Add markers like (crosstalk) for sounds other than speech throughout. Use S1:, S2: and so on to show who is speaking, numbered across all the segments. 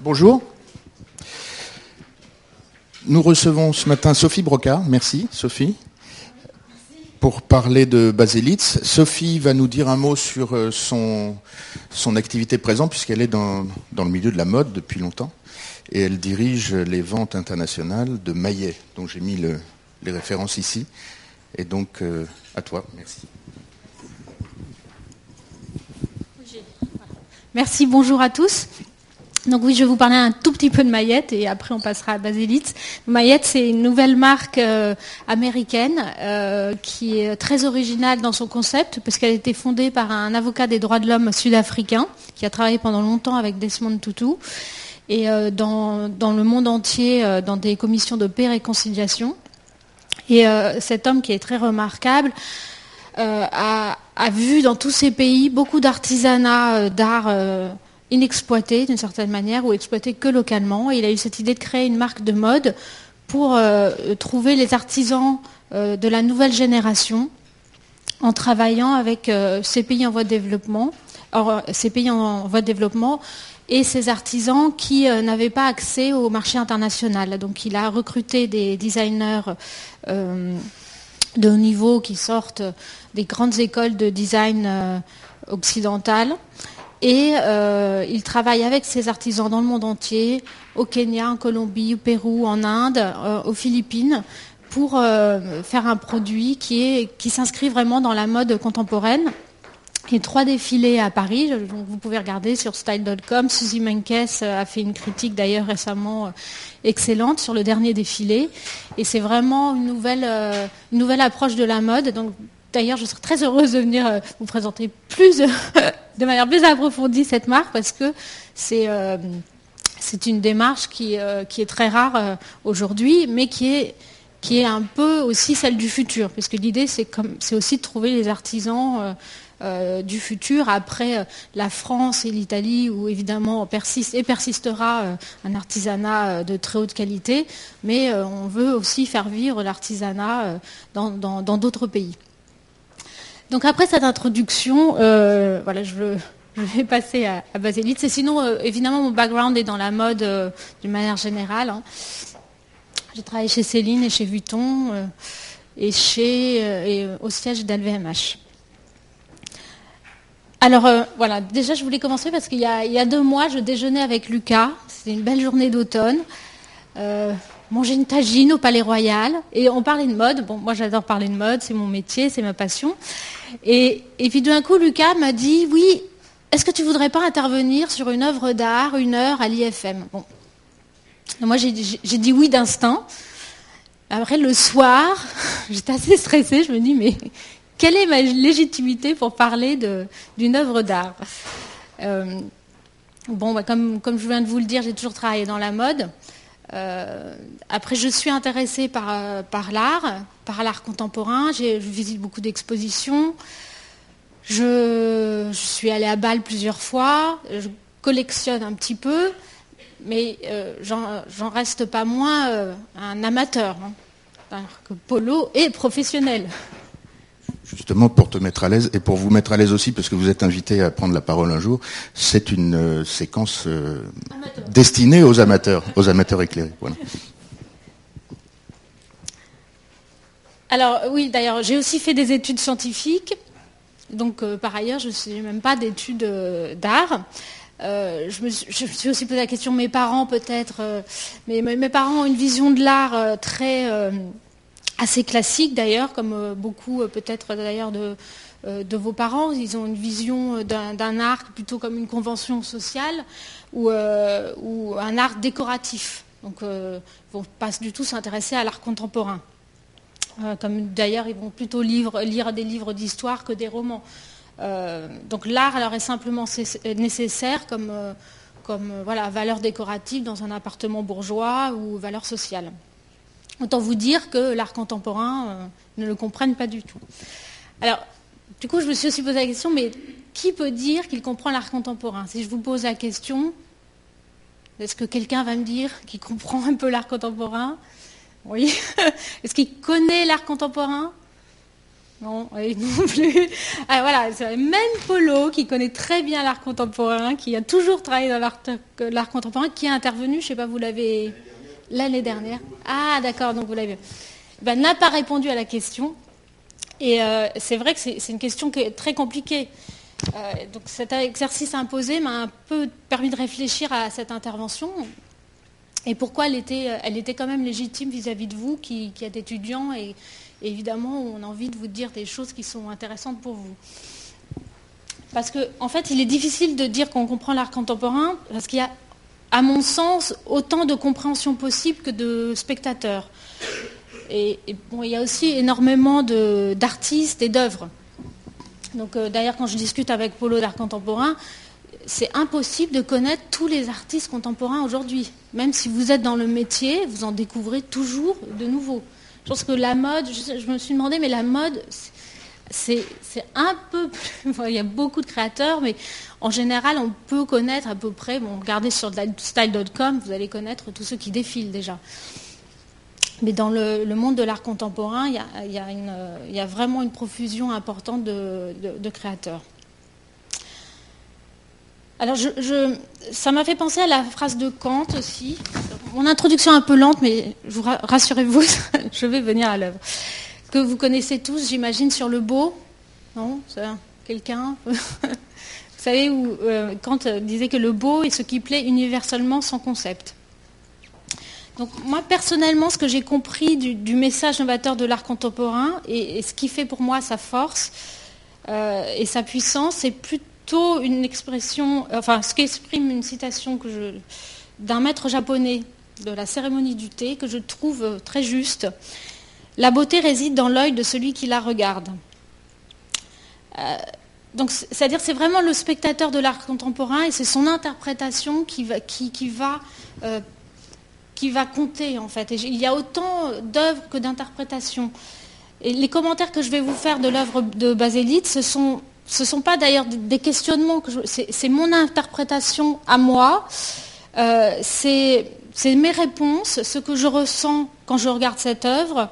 S1: Bonjour. Nous recevons ce matin Sophie Brocard. Merci Sophie. Pour parler de Baselitz, Sophie va nous dire un mot sur euh, son, activité présente, puisqu'elle est dans, le milieu de la mode depuis longtemps. Et elle dirige les ventes internationales de Maillet, dont j'ai mis le, les références ici. Et donc, euh, à toi, merci.
S2: Merci, bonjour à tous. Donc oui, je vais vous parler un tout petit peu de Mayette et après on passera à Baselitz. Mayette, c'est une nouvelle marque euh, américaine euh, qui est très originale dans son concept parce qu'elle a été fondée par un avocat des droits de l'homme sud-africain qui a travaillé pendant longtemps avec Desmond Tutu et euh, dans, le monde entier dans des commissions de paix et. Et cet homme qui est très remarquable a, a, vu dans tous ces pays beaucoup d'artisanat d'art inexploité d'une certaine manière ou exploité que localement. Il a eu cette idée de créer une marque de mode pour euh, trouver les artisans euh, de la nouvelle génération en travaillant avec euh, ces pays en voie de développement, ces pays en, voie de développement et ces artisans qui n'avaient pas accès au marché international. Donc il a recruté des designers de haut niveau qui sortent des grandes écoles de design occidentales et euh, il travaille avec ses artisans dans le monde entier, au Kenya, en Colombie, au Pérou, en Inde, euh, aux Philippines, pour euh, faire un produit qui, qui s'inscrit vraiment dans la mode contemporaine. A trois défilés à Paris, donc vous pouvez regarder sur style.com. Suzy Menkes a fait une critique d'ailleurs récemment excellente sur le dernier défilé. Et c'est vraiment une nouvelle, une nouvelle approche de la mode. D'ailleurs, je serais très heureuse de venir euh, vous présenter plus, de manière plus approfondie cette marque parce que c'est euh, une démarche qui, euh, est très rare aujourd'hui, mais qui est, qui est un peu aussi celle du futur, puisque l'idée c'est aussi de trouver les artisans du futur. Après la France et l'Italie, où évidemment persiste et persistera un artisanat de très haute qualité, mais on veut aussi faire vivre l'artisanat dans d'autres pays. Donc après cette introduction, euh, voilà, je, vais passer à, à Baselitz. Sinon, euh, évidemment, mon background est dans la mode euh, d'une manière générale. Hein. J'ai travaillé chez Céline et chez Vuitton et chez au siège d'LVMH. Alors voilà, déjà je voulais commencer parce qu'il y, y, a deux mois, je déjeunais avec Lucas. C'était une belle journée d'automne manger une tagine au Palais Royal et on parlait de mode. Bon, moi j'adore parler de mode, c'est mon métier, c'est ma passion. Et, puis d'un coup, Lucas m'a dit, oui, est-ce que tu voudrais pas intervenir sur une œuvre d'art, une heure à l'IFM Bon, moi j'ai dit oui d'instinct. Après le soir, (laughs) j'étais assez stressée. Je me dis, mais quelle est ma légitimité pour parler d'une œuvre d'art? Euh, Bon, bah, comme, comme je viens de vous le dire, j'ai toujours travaillé dans la mode. Euh, après, je suis intéressée par, euh, par l'art, par l'art contemporain. Je visite beaucoup d'expositions. Je, suis allée à Bâle plusieurs fois. Je collectionne un petit peu, mais euh, j'en reste pas moins un amateur. Hein. que Polo est professionnel
S1: justement pour te mettre à l'aise et pour vous mettre à l'aise aussi, parce que vous êtes invité à prendre la parole un jour, c'est une euh, séquence euh, destinée aux amateurs, aux amateurs éclairés.
S2: Alors oui, d'ailleurs, j'ai aussi fait des études scientifiques. Donc euh, par ailleurs, je ne suis même pas d'études d'art. je, me suis, aussi posé la question, mes parents peut-être, mais mes parents ont une vision de l'art très assez classique d'ailleurs, comme euh, beaucoup euh, peut-être d'ailleurs de, euh, de, vos parents. Ils ont une vision d'un art plutôt comme une convention sociale ou, un art décoratif. Donc ils ne vont pas du tout s'intéresser à l'art contemporain. comme d'ailleurs ils vont plutôt lire des livres d'histoire que des romans. donc l'art alors est simplement nécessaire comme, valeur décorative dans un appartement bourgeois ou valeur sociale. Autant vous dire que l'art contemporain euh, ne le comprenne pas du tout. Alors, du coup, je me suis aussi posé la question, mais qui peut dire qu'il comprend l'art contemporain? Si je vous pose la question, est-ce que quelqu'un va me dire qu'il comprend un peu l'art contemporain? Oui. (laughs) Est-ce qu'il connaît l'art contemporain? Non, non plus. Ah, voilà, c'est même Polo qui connaît très bien l'art contemporain, qui a toujours travaillé dans l'art contemporain, qui est intervenu, je ne sais pas, vous l'avez l'année dernière. Ah, d'accord, donc vous l'avez. Ben, n'a pas répondu à la question. Et euh, c'est vrai que c'est une question qui est très compliquée. Euh, donc cet exercice imposé m'a un peu permis de réfléchir à cette intervention et pourquoi elle était, elle était quand même légitime vis-à-vis de vous qui, êtes étudiant et, évidemment on a envie de vous dire des choses qui sont intéressantes pour vous. Parce qu'en en fait, il est difficile de dire qu'on comprend l'art contemporain parce qu'il y a, à mon sens, autant de compréhension possible que de spectateurs. Et, il y a aussi énormément d'artistes et d'œuvres. Donc euh, d'ailleurs, quand je discute avec Polo d'art contemporain, c'est impossible de connaître tous les artistes contemporains aujourd'hui. Même si vous êtes dans le métier, vous en découvrez toujours de nouveaux. Je pense que la mode, je, me suis demandé, mais la mode, c'est un peu plus. (laughs) il y a beaucoup de créateurs, mais en général, on peut connaître à peu près. Bon, regardez sur style.com, vous allez connaître tous ceux qui défilent déjà. Mais dans le, monde de l'art contemporain, il y, a, vraiment une profusion importante de, créateurs. Alors, ça m'a fait penser à la phrase de Kant aussi. Mon introduction est un peu lente, mais rassurez-vous, (laughs) je vais venir à l'œuvre. Que vous connaissez tous, j'imagine, sur le beau. Non Quelqu'un (laughs) Vous savez, où euh, Kant disait que le beau est ce qui plaît universellement sans concept. Donc moi personnellement, ce que j'ai compris du, message novateur de l'art contemporain et, ce qui fait pour moi sa force euh, et sa puissance, c'est plutôt une expression, enfin ce qu'exprime une citation d'un maître japonais de la cérémonie du thé que je trouve très juste. La beauté réside dans l'œil de celui qui la regarde. Euh, c'est-à-dire, c'est vraiment le spectateur de l'art contemporain et c'est son interprétation qui va, euh, compter en fait. il y a autant d'œuvres que d'interprétations. Les commentaires que je vais vous faire de l'œuvre de Baselitz, ce sont ce sont pas d'ailleurs des questionnements, c'est mon interprétation à moi, euh, c'est mes réponses, ce que je ressens quand je regarde cette œuvre,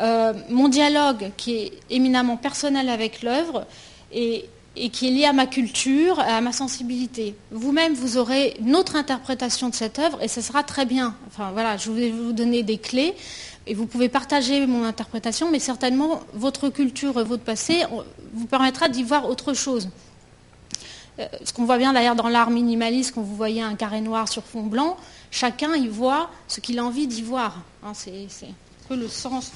S2: euh, mon dialogue qui est éminemment personnel avec l'œuvre, et, qui est lié à ma culture, à ma sensibilité. Vous-même, vous aurez une autre interprétation de cette œuvre et ce sera très bien. Enfin voilà, je vais vous donner des clés et vous pouvez partager mon interprétation, mais certainement votre culture, votre passé vous permettra d'y voir autre chose. Euh, ce qu'on voit bien d'ailleurs dans l'art minimaliste, quand vous voyez un carré noir sur fond blanc, chacun y voit ce qu'il a envie d'y voir. Hein, peu le sens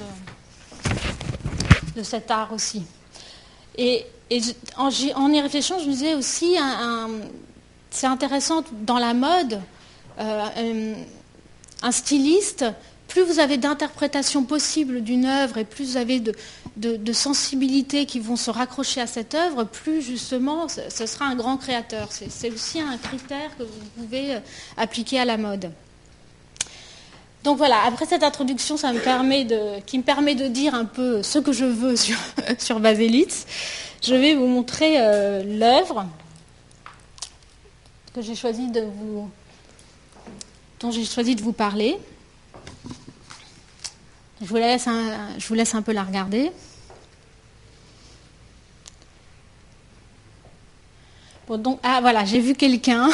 S2: de cet art aussi. Et, en, y réfléchissant, je me disais aussi, c'est intéressant dans la mode, euh, un, styliste, plus vous avez d'interprétations possibles d'une œuvre et plus vous avez de, sensibilités qui vont se raccrocher à cette œuvre, plus justement ce, sera un grand créateur. C'est aussi un critère que vous pouvez euh, appliquer à la mode. Donc voilà, après cette introduction, ça me permet de, qui me permet de dire un peu ce que je veux sur, (laughs) Baselitz, je vais vous montrer euh, l'œuvre que j'ai choisi de vous, dont j'ai choisi de vous parler. Je vous laisse un, je vous laisse un peu la regarder. Bon, donc, ah voilà, j'ai vu quelqu'un.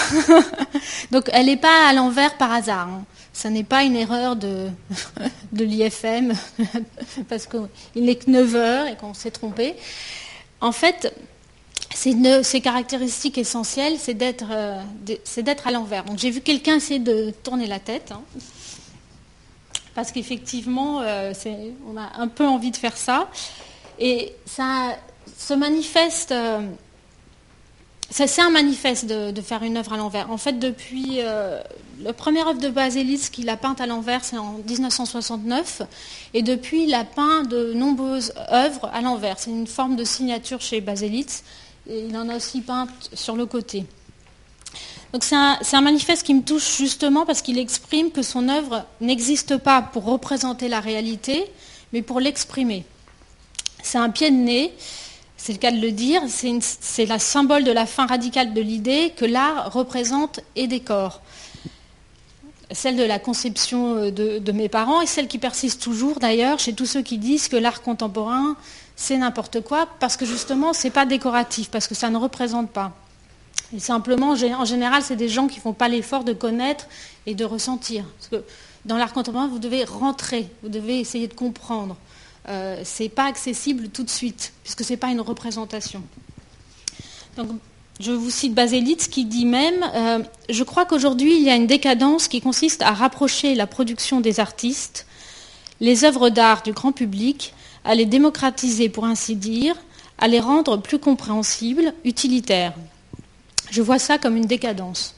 S2: (laughs) donc elle n'est pas à l'envers par hasard. Hein. Ce n'est pas une erreur de, (laughs) de l'IFM, (laughs) parce qu'il n'est que 9 heures et qu'on s'est trompé. En fait, ces caractéristiques essentielles, c'est d'être euh, à l'envers. Donc j'ai vu quelqu'un essayer de tourner la tête, hein. parce qu'effectivement, euh, on a un peu envie de faire ça. Et ça se manifeste euh, c'est un manifeste de, faire une œuvre à l'envers. En fait, depuis euh, la première œuvre de Baselitz qu'il a peinte à l'envers, c'est en 1969, et depuis, il a peint de nombreuses œuvres à l'envers. C'est une forme de signature chez Baselitz, et il en a aussi peint sur le côté. Donc c'est un, un, manifeste qui me touche justement parce qu'il exprime que son œuvre n'existe pas pour représenter la réalité, mais pour l'exprimer. C'est un pied de nez c'est le cas de le dire, c'est la symbole de la fin radicale de l'idée que l'art représente et décore. Celle de la conception euh, de, mes parents et celle qui persiste toujours d'ailleurs chez tous ceux qui disent que l'art contemporain, c'est n'importe quoi parce que justement, c'est pas décoratif, parce que ça ne représente pas. Et simplement, en général, c'est des gens qui ne font pas l'effort de connaître et de ressentir. Parce que dans l'art contemporain, vous devez rentrer, vous devez essayer de comprendre. Euh, ce n'est pas accessible tout de suite, puisque ce n'est pas une représentation. Donc, je vous cite Baselitz qui dit même euh, Je crois qu'aujourd'hui, il y a une décadence qui consiste à rapprocher la production des artistes, les œuvres d'art du grand public, à les démocratiser, pour ainsi dire, à les rendre plus compréhensibles, utilitaires. Je vois ça comme une décadence.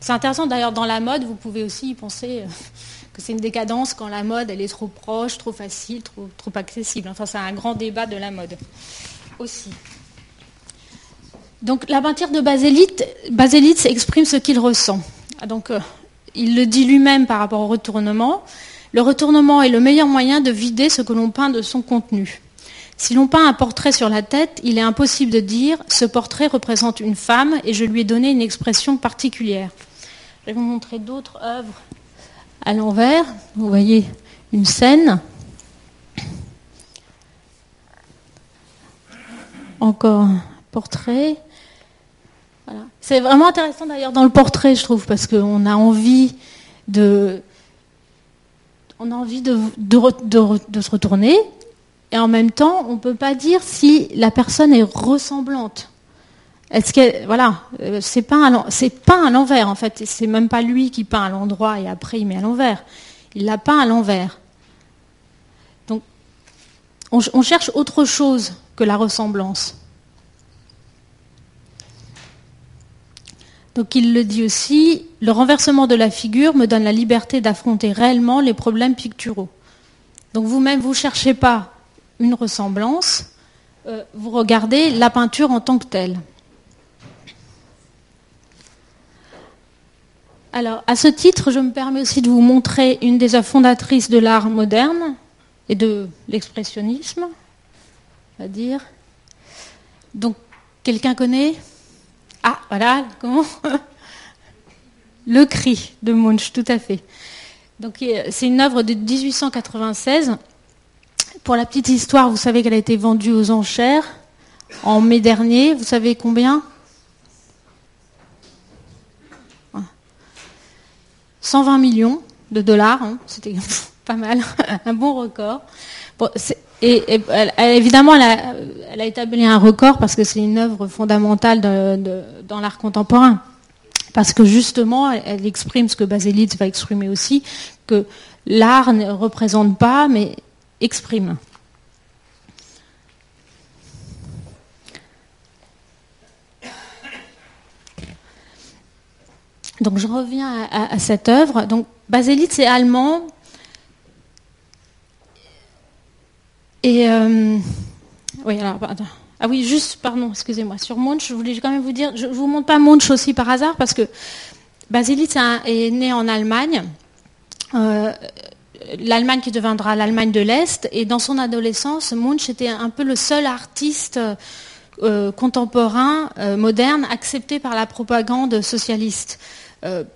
S2: C'est intéressant d'ailleurs dans la mode, vous pouvez aussi y penser euh, que c'est une décadence quand la mode est trop proche, trop facile, trop, accessible. Enfin, c'est un grand débat de la mode aussi. Donc la peinture de Baselitz, exprime ce qu'il ressent. Donc euh, il le dit lui-même par rapport au retournement. Le retournement est le meilleur moyen de vider ce que l'on peint de son contenu. Si l'on peint un portrait sur la tête, il est impossible de dire ce portrait représente une femme et je lui ai donné une expression particulière. Je vais vous montrer d'autres œuvres à l'envers. Vous voyez une scène. Encore un portrait. C'est vraiment intéressant d'ailleurs dans le portrait, je trouve, parce qu'on a envie de, se retourner, et en même temps, on ne peut pas dire si la personne est ressemblante. Est-ce que voilà, euh, c'est pas à l'envers en fait. C'est même pas lui qui peint à l'endroit et après il met à l'envers. Il l'a peint à l'envers. Donc, on cherche autre chose que la ressemblance. Donc il le dit aussi, le renversement de la figure me donne la liberté d'affronter réellement les problèmes picturaux. Donc vous-même, vous ne cherchez pas une ressemblance, euh, vous regardez la peinture en tant que telle. Alors, à ce titre, je me permets aussi de vous montrer une des œuvres fondatrices de l'art moderne et de l'expressionnisme, on va dire. Donc, quelqu'un connaît? Ah, voilà, comment? Le cri de Munch, tout à fait. Donc c'est une œuvre de 1896. Pour la petite histoire, vous savez qu'elle a été vendue aux enchères en mai dernier. Vous savez combien? 120 millions de dollars. Hein. C'était (laughs) pas mal, (laughs) un bon record. Et, évidemment, elle a, établi un record parce que c'est une œuvre fondamentale dans l'art contemporain. Parce que justement, elle, exprime ce que Baselitz va exprimer aussi, que l'art ne représente pas, mais exprime. Donc je reviens à, cette œuvre. Donc Baselitz est allemand, Et euh, oui, alors, ah oui, juste, pardon, excusez-moi, sur Munch, je voulais quand même vous dire, je ne vous montre pas Munch aussi par hasard, parce que Basilitz est né en Allemagne, euh, l'Allemagne qui deviendra l'Allemagne de l'Est, et dans son adolescence, Munch était un peu le seul artiste euh, contemporain, moderne, accepté par la propagande socialiste.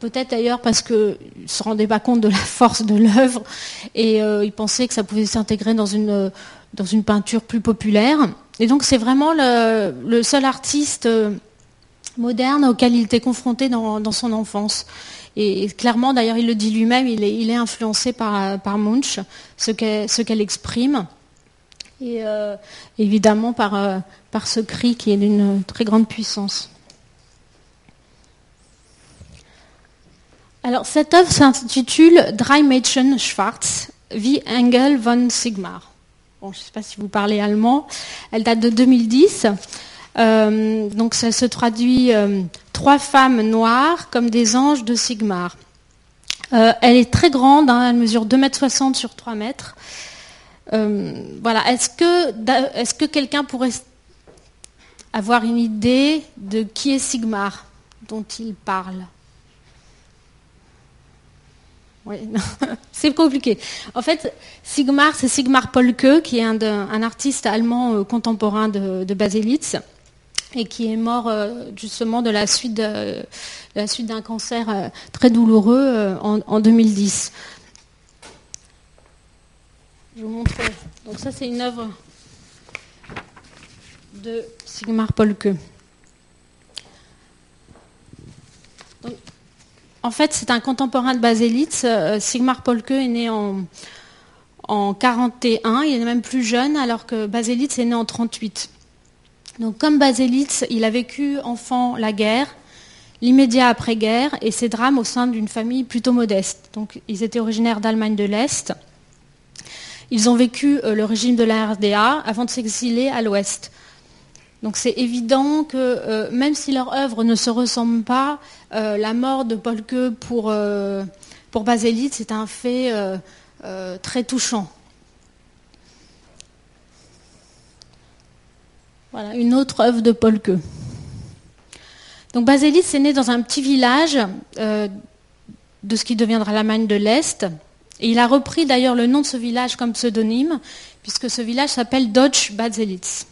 S2: Peut-être d'ailleurs parce qu'il ne se rendait pas compte de la (laughs) force de l'œuvre et il pensait que ça pouvait s'intégrer dans une dans une peinture plus populaire. Et donc c'est vraiment le, seul artiste euh, moderne auquel il était confronté dans, son enfance. Et, clairement, d'ailleurs, il le dit lui-même, il est, influencé par, Munch, ce qu'elle exprime. Et euh, évidemment euh, par ce cri qui est d'une très grande puissance. Alors, cette œuvre s'intitule Drei Mädchen Schwarz, wie Engel von Sigmar je ne sais pas si vous parlez allemand, elle date de 2010. Euh, donc ça se traduit euh, trois femmes noires comme des anges de Sigmar. Euh, elle est très grande, hein, elle mesure 2,60 m sur 3 mètres. voilà. Est-ce que, est que quelqu'un pourrait avoir une idée de qui est Sigmar dont il parle? Oui, (laughs) c'est compliqué. En fait, Sigmar, c'est Sigmar Polke, qui est un, artiste allemand euh, contemporain de, de, Baselitz et qui est mort euh, justement de la suite d'un cancer euh, très douloureux en, 2010. Je vous montre. Donc ça, c'est une œuvre de Sigmar Polke. En fait, c'est un contemporain de Baselitz. Euh, Sigmar Polke est né en, en 41, il est même plus jeune, alors que Baselitz est né en 38. Donc, comme Baselitz, il a vécu enfant la guerre, l'immédiat après-guerre et ses drames au sein d'une famille plutôt modeste. Donc, ils étaient originaires d'Allemagne de l'Est. Ils ont vécu euh, le régime de la RDA avant de s'exiler à l'Ouest. Donc c'est évident que euh, même si leur œuvre ne se ressemble pas, euh, la mort de Polke pour, pour Baselitz c'est un fait très touchant. Voilà, une autre œuvre de Polke. Donc Baselitz est né dans un petit village de ce qui deviendra l'Allemagne de l'Est. Et il a repris d'ailleurs le nom de ce village comme pseudonyme, puisque ce village s'appelle Deutsch Baselitz.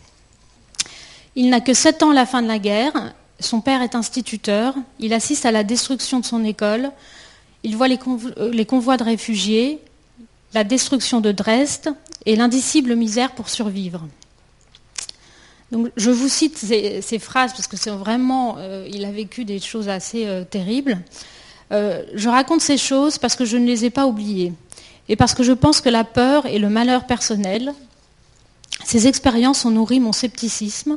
S2: Il n'a que 7 ans à la fin de la guerre. Son père est instituteur. Il assiste à la destruction de son école. Il voit les, convois de réfugiés, la destruction de Dresde et l'indicible misère pour survivre. Je vous cite ces, phrases parce que c'est vraiment, euh, il a vécu des choses assez euh, terribles. Euh, je raconte ces choses parce que je ne les ai pas oubliées et parce que je pense que la peur et le malheur personnel, ces expériences ont nourri mon scepticisme,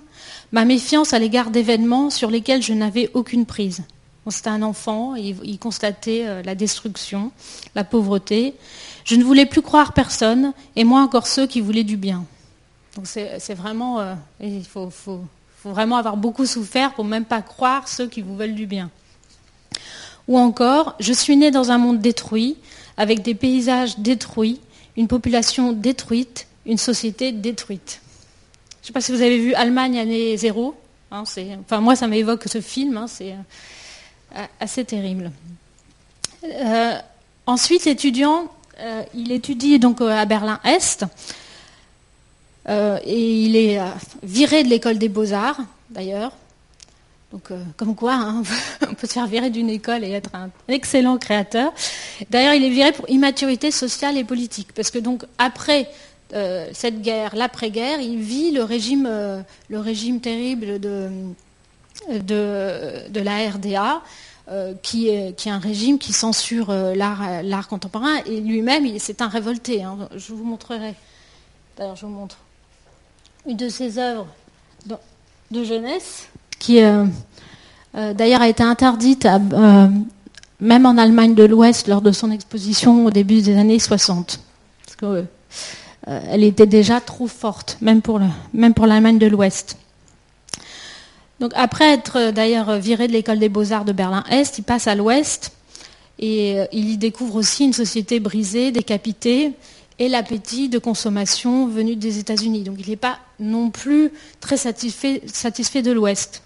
S2: ma méfiance à l'égard d'événements sur lesquels je n'avais aucune prise. C'était un enfant, il, constatait euh, la destruction, la pauvreté. Je ne voulais plus croire personne, et moins encore ceux qui voulaient du bien. Donc c'est vraiment, euh, il faut, faut, vraiment avoir beaucoup souffert pour même pas croire ceux qui vous veulent du bien. Ou encore, je suis né dans un monde détruit, avec des paysages détruits, une population détruite, une société détruite. Je ne sais pas si vous avez vu Allemagne année zéro. Hein, enfin, moi, ça m'évoque ce film. Hein, c'est euh, assez terrible. Euh, ensuite, l'étudiant, euh, il étudie donc à Berlin-Est. et il est viré de l'école des beaux-arts, d'ailleurs. Donc, comme quoi, hein, (laughs) on peut se faire virer d'une école et être un excellent créateur. D'ailleurs, il est viré pour immaturité sociale et politique, parce que donc après euh, cette guerre, l'après-guerre, il vit le régime, euh, le régime terrible de, de, la RDA, qui, est, qui, est, un régime qui censure l'art contemporain, et lui-même, c'est un révolté. Hein. Je vous montrerai. D'ailleurs, je vous montre une de ses œuvres de jeunesse qui euh, euh, d'ailleurs a été interdite euh, même en Allemagne de l'Ouest lors de son exposition au début des années 60. Parce que, elle était déjà trop forte, même pour, l'Allemagne de l'Ouest. Donc après être d'ailleurs viré de l'école des beaux-arts de Berlin-Est, il passe à l'Ouest et il y découvre aussi une société brisée, décapitée et l'appétit de consommation venu des États-Unis. Donc il n'est pas non plus très satisfait, de l'Ouest.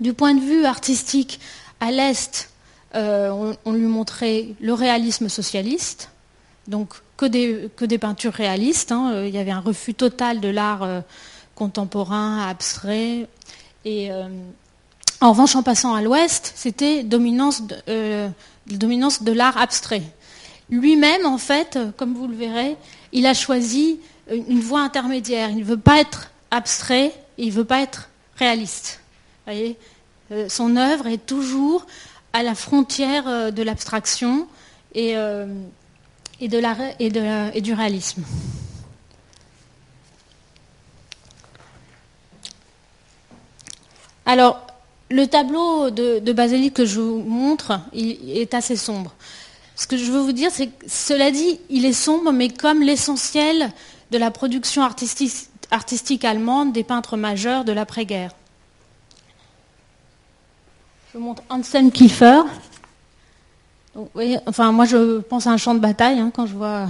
S2: Du point de vue artistique, à l'Est, euh, on, lui montrait le réalisme socialiste, donc que des, peintures réalistes. Hein. Euh, il y avait un refus total de l'art euh, contemporain, abstrait. Et en revanche, en passant à l'Ouest, c'était dominance de, dominance de l'art abstrait. Lui-même, en fait, comme vous le verrez, il a choisi une voie intermédiaire. Il ne veut pas être abstrait, il ne veut pas être réaliste. Euh, son œuvre est toujours à la frontière euh, de l'abstraction et, euh, et, et, du réalisme. Alors, le tableau de, de que je vous montre il est assez sombre. Ce que je veux vous dire, c'est que, cela dit, il est sombre, mais comme l'essentiel de la production artistique allemande des peintres majeurs de l'après-guerre. Je montre Anselm Kiefer. Enfin, moi, je pense à un champ de bataille hein, quand je vois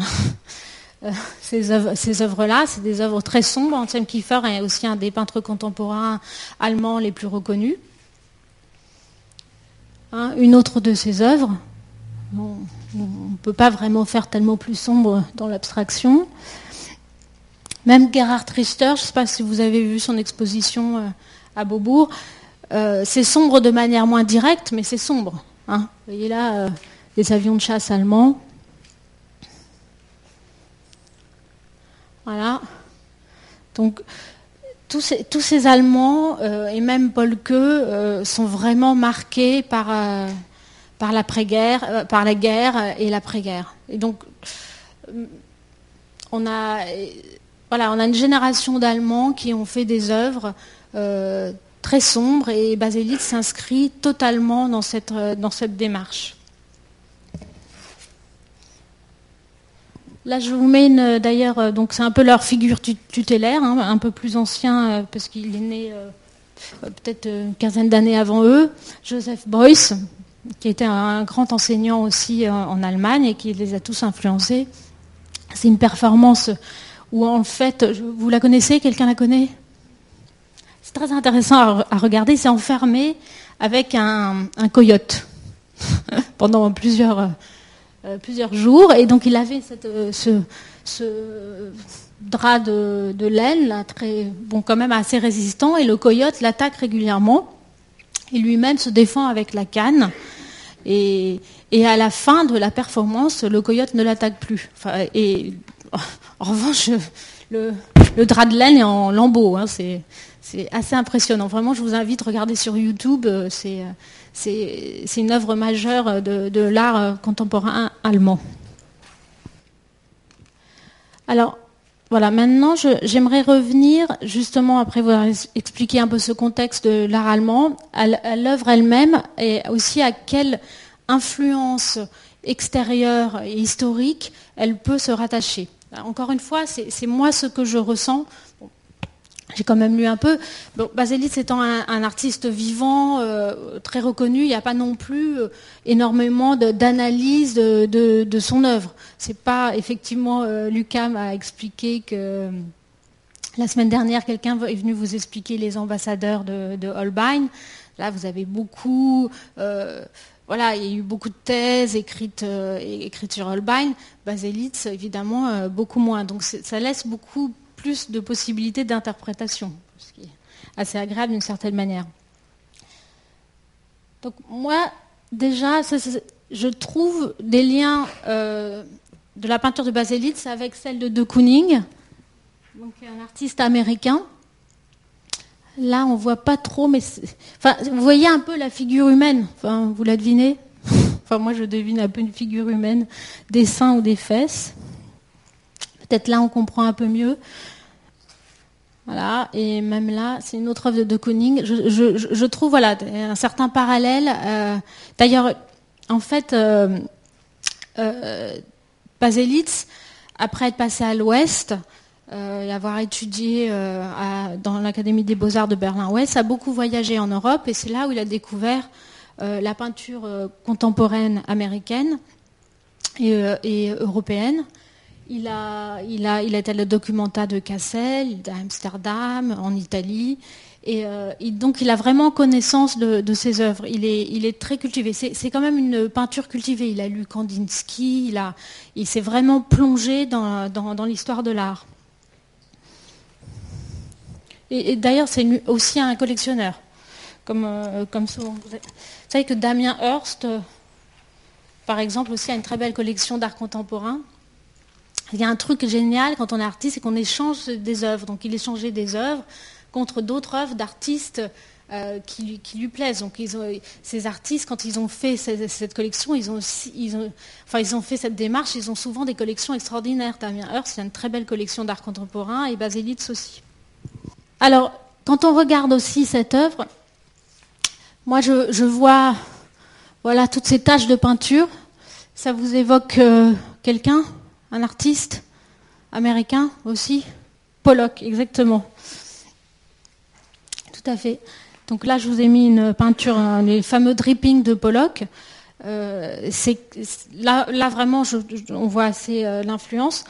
S2: (laughs) euh, ces, œuvres, là C'est des œuvres très sombres. Anselm Kiefer est aussi un des peintres contemporains allemands les plus reconnus. Hein, une autre de ses œuvres. on ne peut pas vraiment faire tellement plus sombre dans l'abstraction. Même Gerhard Richter, je ne sais pas si vous avez vu son exposition euh, à Beaubourg, euh, c'est sombre de manière moins directe, mais c'est sombre. Hein. Voyez là, des avions de chasse allemands. Voilà. Donc, tous ces, Allemands et même Paul Queux sont vraiment marqués par, par l'après-guerre, par la guerre et l'après-guerre. Et donc, on a, voilà, on a une génération d'Allemands qui ont fait des œuvres très sombres et Baselitz s'inscrit totalement dans cette, dans cette démarche. Là, je vous mets d'ailleurs, euh, donc c'est un peu leur figure tutélaire, hein, un peu plus ancien euh, parce qu'il est né euh, peut-être une quinzaine d'années avant eux, Joseph Beuys, qui était un grand enseignant aussi en, Allemagne et qui les a tous influencés. C'est une performance où en fait, vous la connaissez, quelqu'un la connaît? C'est très intéressant à, regarder, c'est enfermé avec un coyote (laughs) pendant plusieurs euh, plusieurs jours. Et donc il avait euh, ce, drap de, laine, très, bon, quand même assez résistant, et le coyote l'attaque régulièrement. Il lui-même se défend avec la canne. Et, à la fin de la performance, le coyote ne l'attaque plus. et (laughs) en revanche, le, drap de laine est en lambeaux. Hein, c'est, assez impressionnant. Vraiment, je vous invite à regarder sur YouTube. Euh, c'est, c'est une œuvre majeure de, l'art contemporain allemand. Alors, voilà, maintenant, j'aimerais revenir, justement, après vous avoir expliqué un peu ce contexte de l'art allemand, à l'œuvre elle-même et aussi à quelle influence extérieure et historique elle peut se rattacher. Encore une fois, c'est moi ce que je ressens j'ai quand même lu un peu. Bon, Baselitz étant un, artiste vivant, euh, très reconnu, il n'y a pas non plus euh, énormément d'analyse de, son œuvre. C'est pas effectivement euh, Lucas m'a expliqué que la semaine dernière quelqu'un est venu vous expliquer les ambassadeurs de, Holbein. Là, vous avez beaucoup. voilà, il y a eu beaucoup de thèses écrites, écrites sur Holbein. Baselitz, évidemment, beaucoup moins. Donc ça laisse beaucoup de possibilités d'interprétation, ce qui est assez agréable d'une certaine manière. Donc moi, déjà, je trouve des liens euh, de la peinture de Baselitz avec celle de De Kooning, donc un artiste américain. Là, on voit pas trop, mais vous voyez un peu la figure humaine. Enfin, vous la devinez? (laughs) Enfin, moi, je devine un peu une figure humaine, des seins ou des fesses. Peut-être là, on comprend un peu mieux. Voilà, et même là, c'est une autre œuvre de, de. Je, trouve voilà un certain parallèle. Euh, d'ailleurs, en fait, euh, euh, après être passé à l'Ouest euh, et avoir étudié dans l'Académie des Beaux-Arts de Berlin-Ouest, a beaucoup voyagé en Europe et c'est là où il a découvert la peinture contemporaine américaine et européenne. Il a, il, a, il été le documenta de Cassel, d'Amsterdam, en Italie. Et, euh, donc il a vraiment connaissance de, ses œuvres. Il est, il est très cultivé. C'est quand même une peinture cultivée. Il a lu Kandinsky, il, a, il s'est vraiment plongé dans, dans, l'histoire de l'art. Et, d'ailleurs, c'est aussi un collectionneur. Comme, euh, comme. Vous savez que Damien Hirst, euh, par exemple, aussi a une très belle collection d'art contemporain. Il y a un truc génial quand on est artiste, c'est qu'on échange des œuvres. Donc il échangeait des œuvres contre d'autres œuvres d'artistes euh, qui, lui, plaisent. Donc ces artistes, quand ils ont fait cette, collection, ils ont, enfin, ils ont fait cette démarche, ils ont souvent des collections extraordinaires. Damien Hearst, c'est une très belle collection d'art contemporain et Baselitz aussi. Alors, quand on regarde aussi cette œuvre, moi je, vois voilà, toutes ces taches de peinture. Ça vous évoque euh, quelqu'un? Un artiste américain aussi Pollock, exactement. Tout à fait. Donc là, je vous ai mis une peinture, les fameux drippings de Pollock. Euh, là, vraiment, on voit assez euh, l'influence.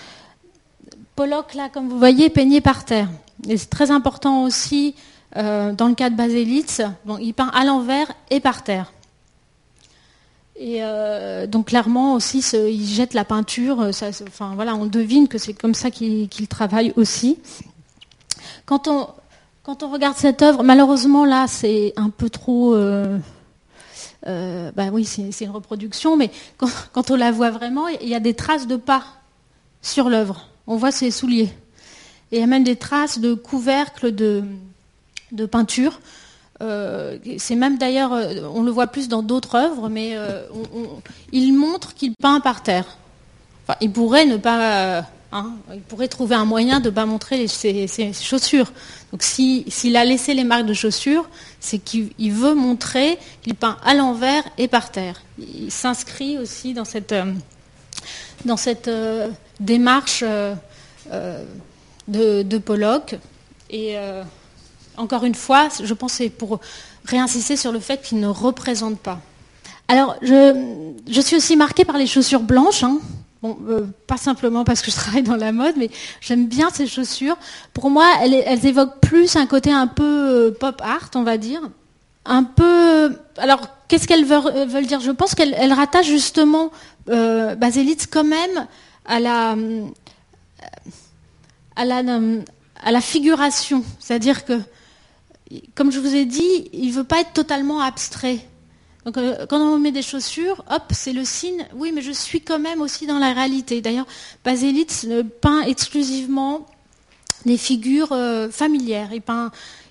S2: Pollock, là, comme vous voyez, peigné par terre. Et c'est très important aussi euh, dans le cas de Baselitz. Bon, il peint à l'envers et par terre. Et euh, donc clairement aussi, il jette la peinture. Euh, enfin voilà, on devine que c'est comme ça qu'il travaille aussi. Quand on regarde cette œuvre, malheureusement là, c'est un peu trop. Euh, bah oui, c'est une reproduction, mais quand, on la voit vraiment, il y a des traces de pas sur l'œuvre. On voit ses souliers. Et il y a même des traces de couvercles de, de peinture. Euh, c'est même d'ailleurs, euh, on le voit plus dans d'autres œuvres, mais euh, il montre qu'il peint par terre. Il pourrait ne pas, hein, il pourrait trouver un moyen de ne pas montrer ses, chaussures. Donc, s'il a laissé les marques de chaussures, c'est qu'il veut montrer qu'il peint à l'envers et par terre. Il s'inscrit aussi dans cette, dans cette démarche de, de Pollock et encore une fois, je pense c'est pour réinsister sur le fait qu'il ne représente pas. Alors, je, suis aussi marquée par les chaussures blanches. Hein. Euh, pas simplement parce que je travaille dans la mode, mais j'aime bien ces chaussures. Pour moi, elles, évoquent plus un côté un peu euh, pop art, on va dire. Un peu. Alors, qu'est-ce qu'elles veulent, dire? Je pense qu'elles rattachent justement euh, Baselitz quand même à la figuration. C'est-à-dire que comme je vous ai dit, il ne veut pas être totalement abstrait. Donc, euh, quand on met des chaussures, hop, c'est le signe, oui, mais je suis quand même aussi dans la réalité. D'ailleurs, Baselitz peint exclusivement les figures euh, familières.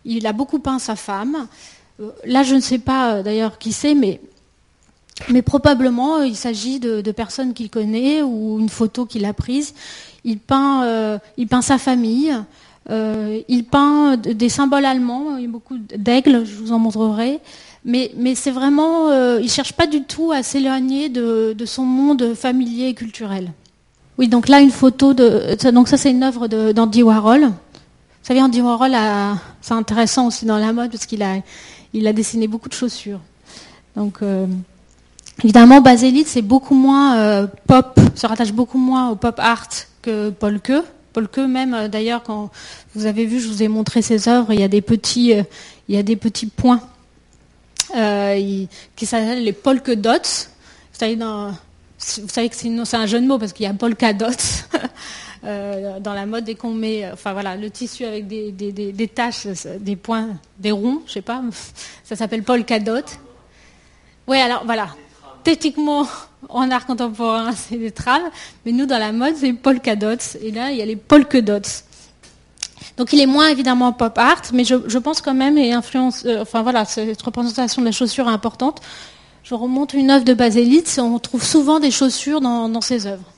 S2: Il, a beaucoup peint sa femme. Euh, là, je ne sais pas d'ailleurs qui c'est, mais, probablement il s'agit de, personnes qu'il connaît ou une photo qu'il a prise. Il peint sa famille. Euh, il peint des symboles allemands, il y a beaucoup d'aigles, je vous en montrerai. Mais, c'est vraiment, euh, il ne cherche pas du tout à s'éloigner de, son monde familier et culturel. Oui, donc là, une photo de. Donc, ça, c'est une œuvre d'Andy Warhol. Vous savez, Andy Warhol, c'est intéressant aussi dans la mode parce qu'il a, dessiné beaucoup de chaussures. Donc, euh, évidemment, Baselitz, c'est beaucoup moins pop, se rattache beaucoup moins au pop art que Paul Keu. Paul même, euh, d'ailleurs, quand vous avez vu, je vous ai montré ses œuvres, il y a des petits, euh, points euh, qui s'appellent les polka dots. Vous savez, que c'est un jeu de mots parce qu'il y a polka dots (laughs) dans la mode dès qu'on met, enfin voilà, le tissu avec des, taches, des points, des ronds, je sais pas, (laughs) ça s'appelle polka dot. Oui, alors voilà, techniquement, en art contemporain, (laughs) c'est des traves, mais nous, dans la mode, c'est polka dots. Et là, il y a les polka dots. Donc, il est moins évidemment pop art, mais je, pense quand même, et influence, euh, enfin voilà, cette représentation de la chaussure est importante. Je remonte une œuvre de Baselitz, on trouve souvent des chaussures dans, dans ses œuvres.